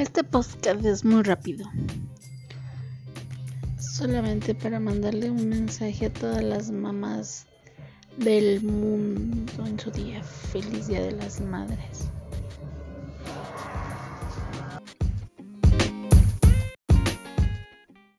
Este podcast es muy rápido. Solamente para mandarle un mensaje a todas las mamás del mundo en su día. Feliz Día de las Madres.